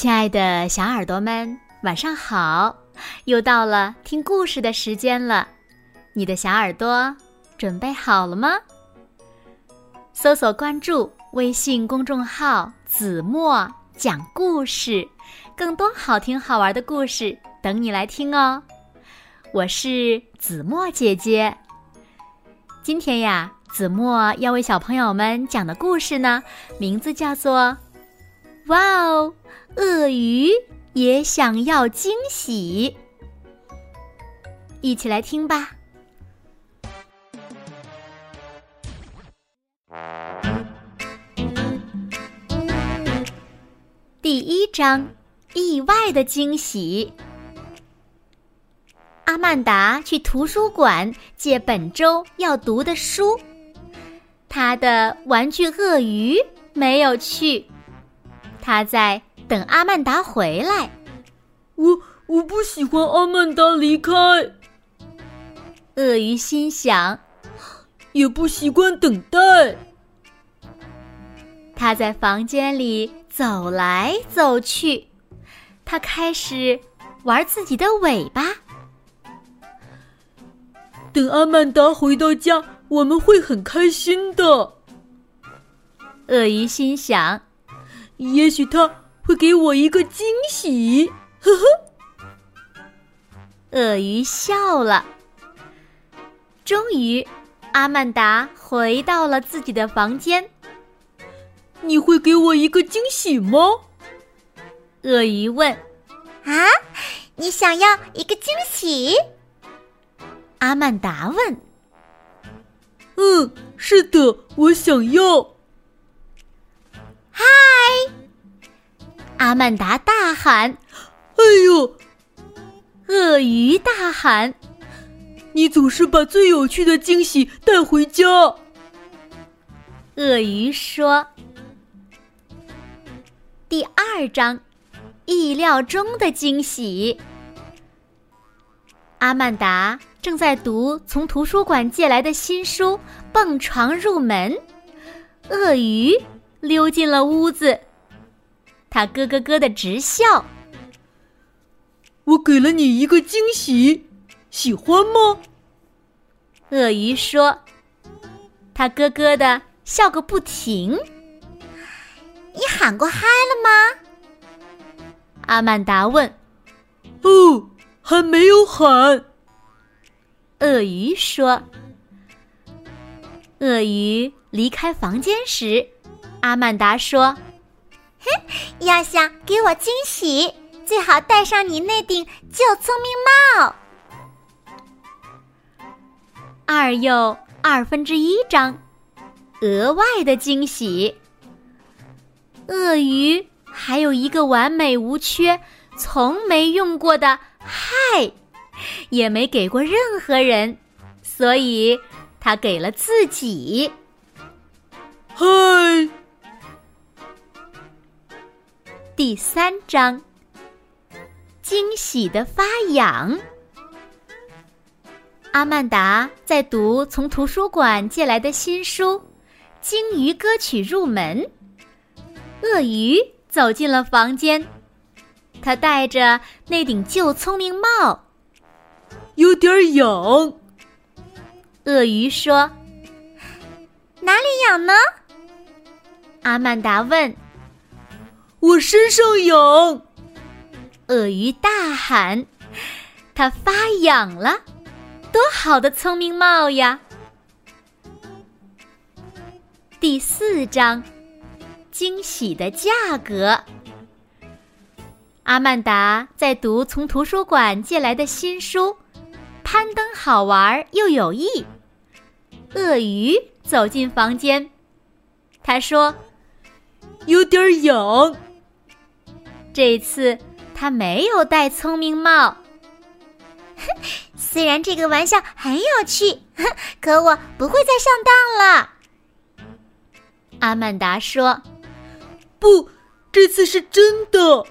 亲爱的小耳朵们，晚上好！又到了听故事的时间了，你的小耳朵准备好了吗？搜索关注微信公众号“子墨讲故事”，更多好听好玩的故事等你来听哦。我是子墨姐姐。今天呀，子墨要为小朋友们讲的故事呢，名字叫做《哇哦》。鳄鱼也想要惊喜，一起来听吧。第一章：意外的惊喜。阿曼达去图书馆借本周要读的书，他的玩具鳄鱼没有去，他在。等阿曼达回来，我我不喜欢阿曼达离开。鳄鱼心想，也不习惯等待。他在房间里走来走去，他开始玩自己的尾巴。等阿曼达回到家，我们会很开心的。鳄鱼心想，也许他。会给我一个惊喜，呵呵。鳄鱼笑了。终于，阿曼达回到了自己的房间。你会给我一个惊喜吗？鳄鱼问。啊，你想要一个惊喜？阿曼达问。嗯，是的，我想要。嗨！阿曼达大喊：“哎呦！”鳄鱼大喊：“你总是把最有趣的惊喜带回家。”鳄鱼说：“第二章，意料中的惊喜。”阿曼达正在读从图书馆借来的新书《蹦床入门》，鳄鱼溜进了屋子。他咯咯咯的直笑。我给了你一个惊喜，喜欢吗？鳄鱼说。他咯咯的笑个不停。你喊过嗨了吗？阿曼达问。哦，还没有喊。鳄鱼说。鳄鱼离开房间时，阿曼达说。哼，要想给我惊喜，最好戴上你那顶旧聪明帽。二又二分之一张，额外的惊喜。鳄鱼还有一个完美无缺、从没用过的“嗨”，也没给过任何人，所以他给了自己。嗨。第三章，惊喜的发痒。阿曼达在读从图书馆借来的新书《鲸鱼歌曲入门》。鳄鱼走进了房间，他戴着那顶旧聪明帽，有点痒。鳄鱼说：“哪里痒呢？”阿曼达问。我身上痒，鳄鱼大喊：“它发痒了，多好的聪明帽呀！”第四章，惊喜的价格。阿曼达在读从图书馆借来的新书，攀登好玩又有益。鳄鱼走进房间，他说：“有点痒。”这次他没有戴聪明帽。虽然这个玩笑很有趣，可我不会再上当了。阿曼达说：“不，这次是真的。”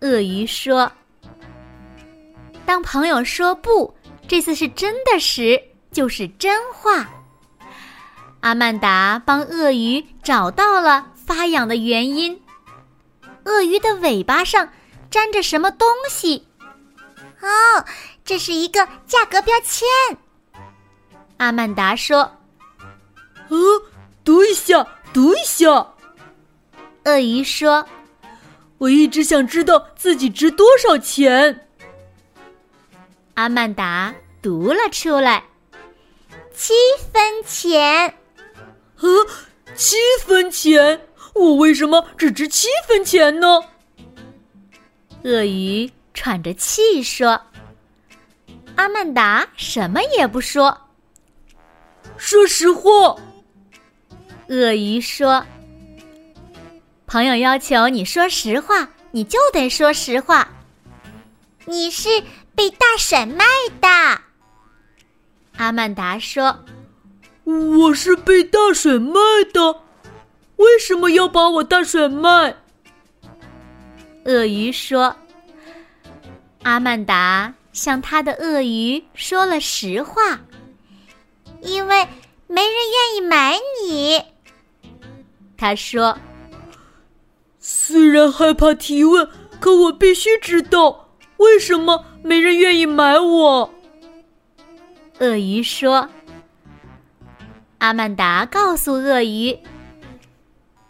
鳄鱼说：“当朋友说不，这次是真的时，就是真话。”阿曼达帮鳄鱼找到了发痒的原因。鳄鱼的尾巴上粘着什么东西。哦，这是一个价格标签。阿曼达说：“呃，读一下，读一下。”鳄鱼说：“我一直想知道自己值多少钱。”阿曼达读了出来：“七分钱。”呃，七分钱？我为什么只值七分钱呢？鳄鱼喘着气说：“阿曼达什么也不说。”说实话，鳄鱼说：“朋友要求你说实话，你就得说实话。你是被大婶卖的。”阿曼达说：“我是被大婶卖的，为什么要把我大甩卖？”鳄鱼说：“阿曼达向他的鳄鱼说了实话。”因为没人愿意买你，他说：“虽然害怕提问，可我必须知道为什么没人愿意买我。”鳄鱼说：“阿曼达告诉鳄鱼，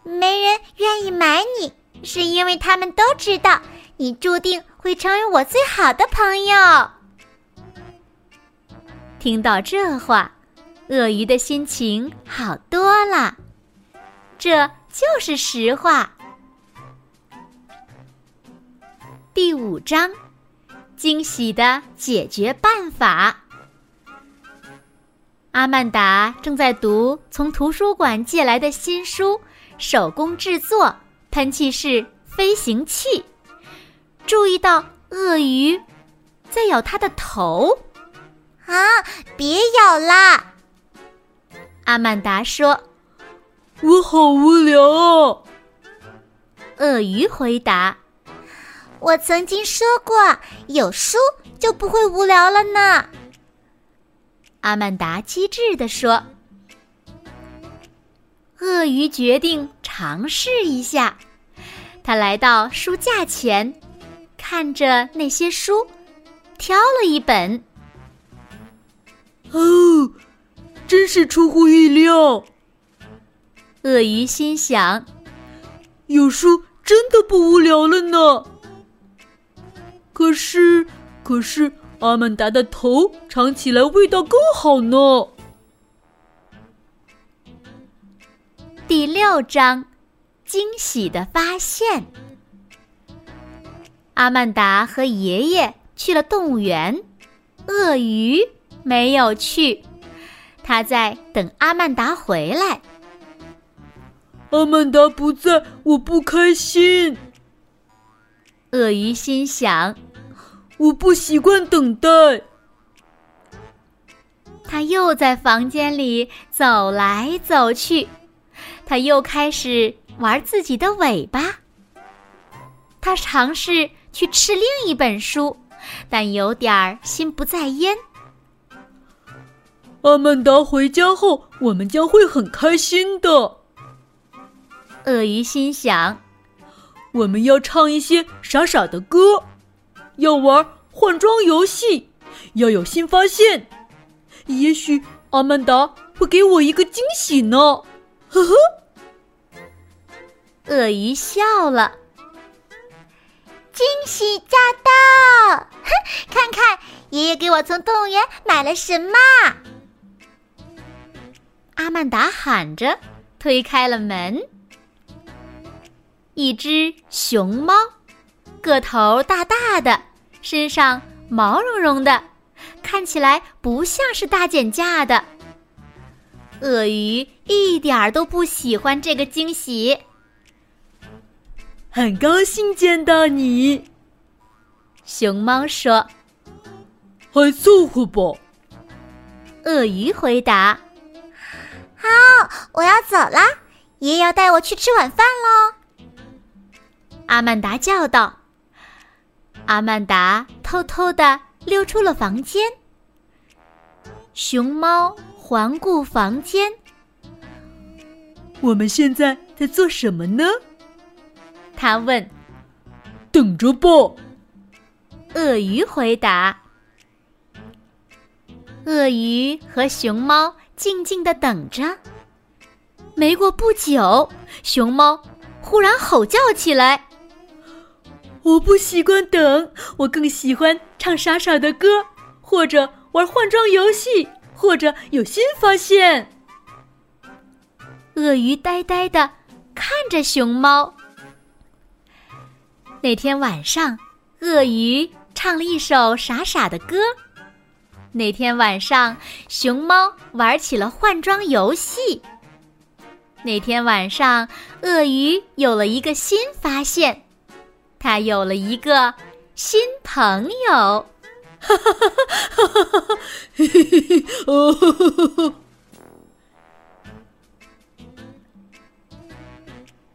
没人愿意买你，是因为他们都知道你注定会成为我最好的朋友。”听到这话。鳄鱼的心情好多了，这就是实话。第五章，惊喜的解决办法。阿曼达正在读从图书馆借来的新书《手工制作喷气式飞行器》，注意到鳄鱼在咬它的头。啊！别咬啦！阿曼达说：“我好无聊啊。”鳄鱼回答：“我曾经说过，有书就不会无聊了呢。”阿曼达机智地说：“鳄鱼决定尝试一下。”他来到书架前，看着那些书，挑了一本。哦。真是出乎意料，鳄鱼心想：“有书真的不无聊了呢。”可是，可是阿曼达的头尝起来味道更好呢。第六章，惊喜的发现。阿曼达和爷爷去了动物园，鳄鱼没有去。他在等阿曼达回来。阿曼达不在，我不开心。鳄鱼心想：“我不习惯等待。”他又在房间里走来走去，他又开始玩自己的尾巴。他尝试去吃另一本书，但有点儿心不在焉。阿曼达回家后，我们将会很开心的。鳄鱼心想：“我们要唱一些傻傻的歌，要玩换装游戏，要有新发现。也许阿曼达会给我一个惊喜呢。”呵呵。鳄鱼笑了：“惊喜驾到！哼，看看爷爷给我从动物园买了什么。”阿曼达喊着，推开了门。一只熊猫，个头大大的，身上毛茸茸的，看起来不像是大减价的。鳄鱼一点儿都不喜欢这个惊喜。很高兴见到你，熊猫说：“还凑合吧。”鳄鱼回答。好，我要走啦，爷爷要带我去吃晚饭喽。阿曼达叫道。阿曼达偷偷的溜出了房间。熊猫环顾房间。我们现在在做什么呢？他问。等着吧。鳄鱼回答。鳄鱼和熊猫静静的等着。没过不久，熊猫忽然吼叫起来：“我不习惯等，我更喜欢唱傻傻的歌，或者玩换装游戏，或者有新发现。”鳄鱼呆呆的看着熊猫。那天晚上，鳄鱼唱了一首傻傻的歌。那天晚上，熊猫玩起了换装游戏。那天晚上，鳄鱼有了一个新发现，它有了一个新朋友。哈哈哈哈哈！哦。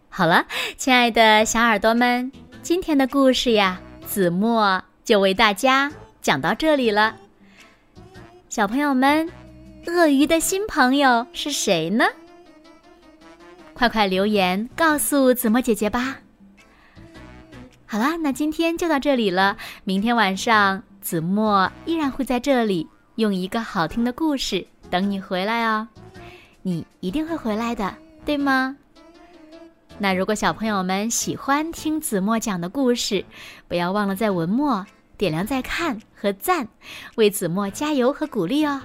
好了，亲爱的小耳朵们，今天的故事呀，子墨就为大家讲到这里了。小朋友们，鳄鱼的新朋友是谁呢？快快留言告诉子墨姐姐吧。好啦，那今天就到这里了。明天晚上，子墨依然会在这里用一个好听的故事等你回来哦。你一定会回来的，对吗？那如果小朋友们喜欢听子墨讲的故事，不要忘了在文末。点亮再看和赞，为子墨加油和鼓励哦。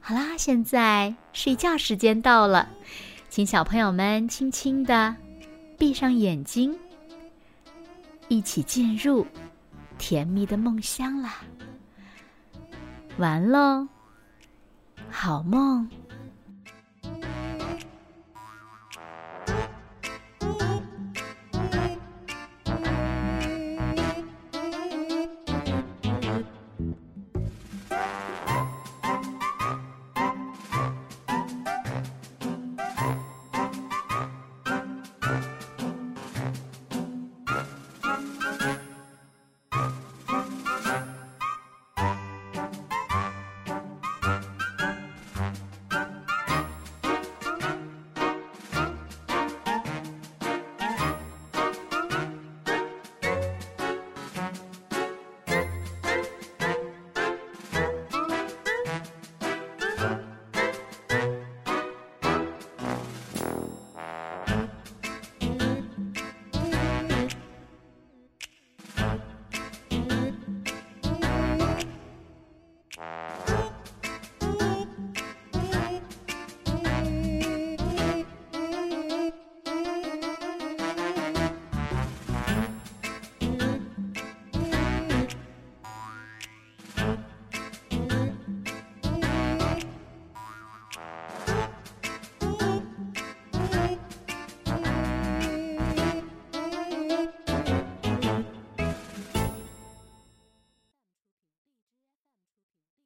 好啦，现在睡觉时间到了，请小朋友们轻轻的闭上眼睛，一起进入甜蜜的梦乡啦。完喽，好梦。